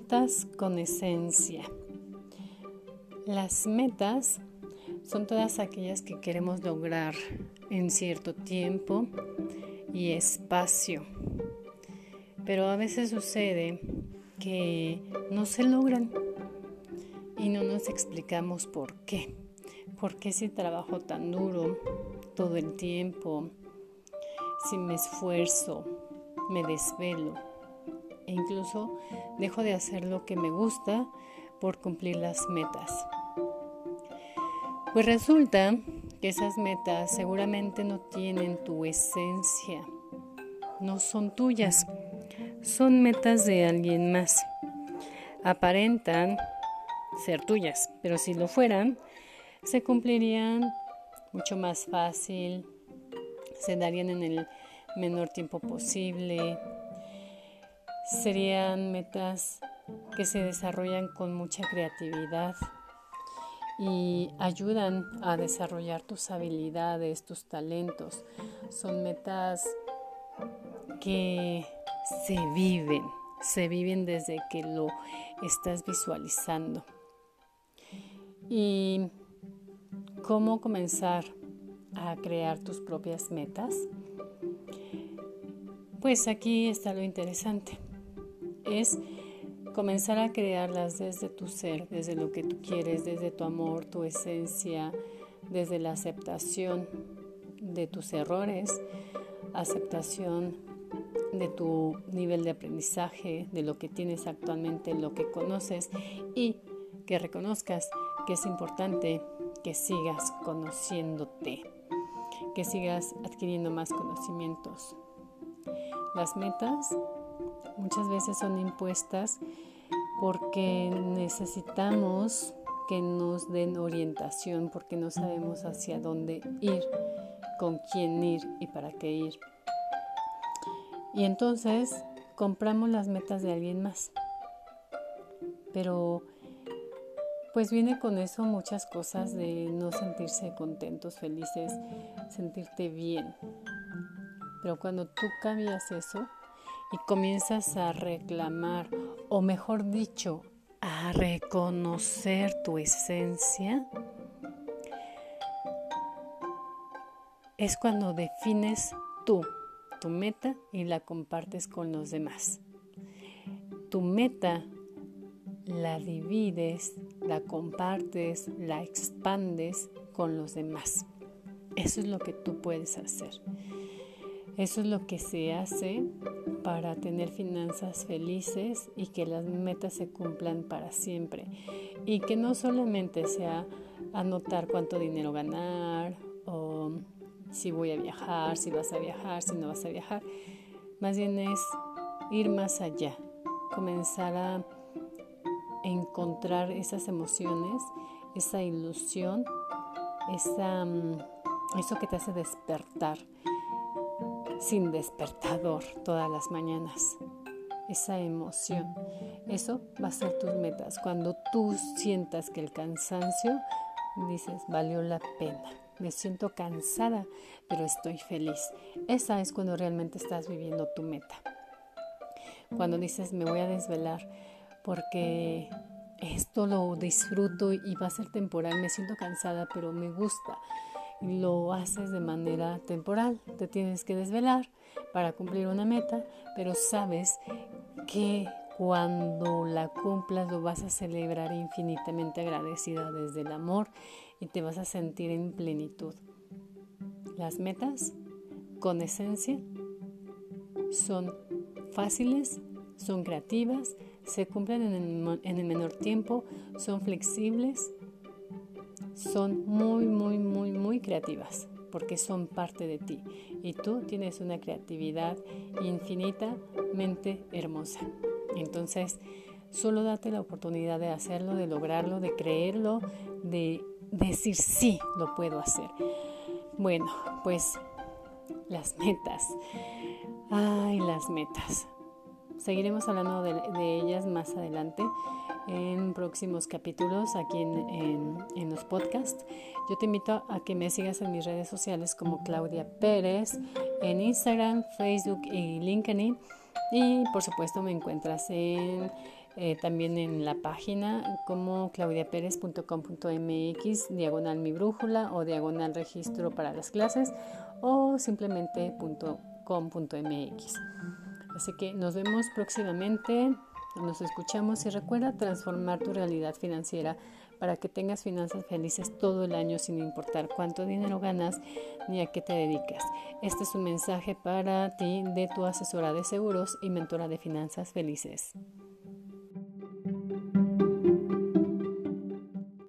Metas con esencia. Las metas son todas aquellas que queremos lograr en cierto tiempo y espacio. Pero a veces sucede que no se logran y no nos explicamos por qué. ¿Por qué si trabajo tan duro todo el tiempo? Si me esfuerzo, me desvelo e incluso dejo de hacer lo que me gusta por cumplir las metas. Pues resulta que esas metas seguramente no tienen tu esencia, no son tuyas, son metas de alguien más. Aparentan ser tuyas, pero si lo fueran, se cumplirían mucho más fácil, se darían en el menor tiempo posible, serían metas que se desarrollan con mucha creatividad y ayudan a desarrollar tus habilidades, tus talentos. Son metas que se viven, se viven desde que lo estás visualizando. ¿Y cómo comenzar a crear tus propias metas? Pues aquí está lo interesante. Es comenzar a crearlas desde tu ser, desde lo que tú quieres, desde tu amor, tu esencia, desde la aceptación de tus errores, aceptación de tu nivel de aprendizaje, de lo que tienes actualmente, lo que conoces y que reconozcas que es importante que sigas conociéndote, que sigas adquiriendo más conocimientos. Las metas muchas veces son impuestas porque necesitamos que nos den orientación, porque no sabemos hacia dónde ir, con quién ir y para qué ir. Y entonces compramos las metas de alguien más. Pero pues viene con eso muchas cosas de no sentirse contentos, felices, sentirte bien. Pero cuando tú cambias eso y comienzas a reclamar, o mejor dicho, a reconocer tu esencia, es cuando defines tú tu meta y la compartes con los demás. Tu meta la divides, la compartes, la expandes con los demás. Eso es lo que tú puedes hacer. Eso es lo que se hace para tener finanzas felices y que las metas se cumplan para siempre. Y que no solamente sea anotar cuánto dinero ganar o si voy a viajar, si vas a viajar, si no vas a viajar. Más bien es ir más allá, comenzar a encontrar esas emociones, esa ilusión, esa, mm, eso que te hace despertar sin despertador todas las mañanas. Esa emoción. Eso va a ser tus metas. Cuando tú sientas que el cansancio, dices, valió la pena. Me siento cansada, pero estoy feliz. Esa es cuando realmente estás viviendo tu meta. Cuando dices, me voy a desvelar, porque esto lo disfruto y va a ser temporal, me siento cansada, pero me gusta. Lo haces de manera temporal, te tienes que desvelar para cumplir una meta, pero sabes que cuando la cumplas lo vas a celebrar infinitamente agradecida desde el amor y te vas a sentir en plenitud. Las metas con esencia son fáciles, son creativas, se cumplen en el, menor tiempo, son flexibles, son muy, muy, muy, muy creativas porque son parte de ti y tú tienes una creatividad infinitamente hermosa. Entonces, solo date la oportunidad de hacerlo, de lograrlo, de creerlo, de decir sí, lo puedo hacer. Bueno, pues las metas. Ay, las metas. Seguiremos hablando de, ellas más adelante en próximos capítulos aquí en, los podcasts. Yo te invito a que me sigas en mis redes sociales como Claudia Pérez, en Instagram, Facebook y LinkedIn. Y por supuesto me encuentras en eh, también en la página como claudiaperez.com.mx, diagonal mi brújula o diagonal registro para las clases o simplemente .com.mx. Así que nos vemos próximamente, nos escuchamos y recuerda transformar tu realidad financiera para que tengas finanzas felices todo el año sin importar cuánto dinero ganas ni a qué te dedicas. Este es un mensaje para ti de tu asesora de seguros y mentora de finanzas felices.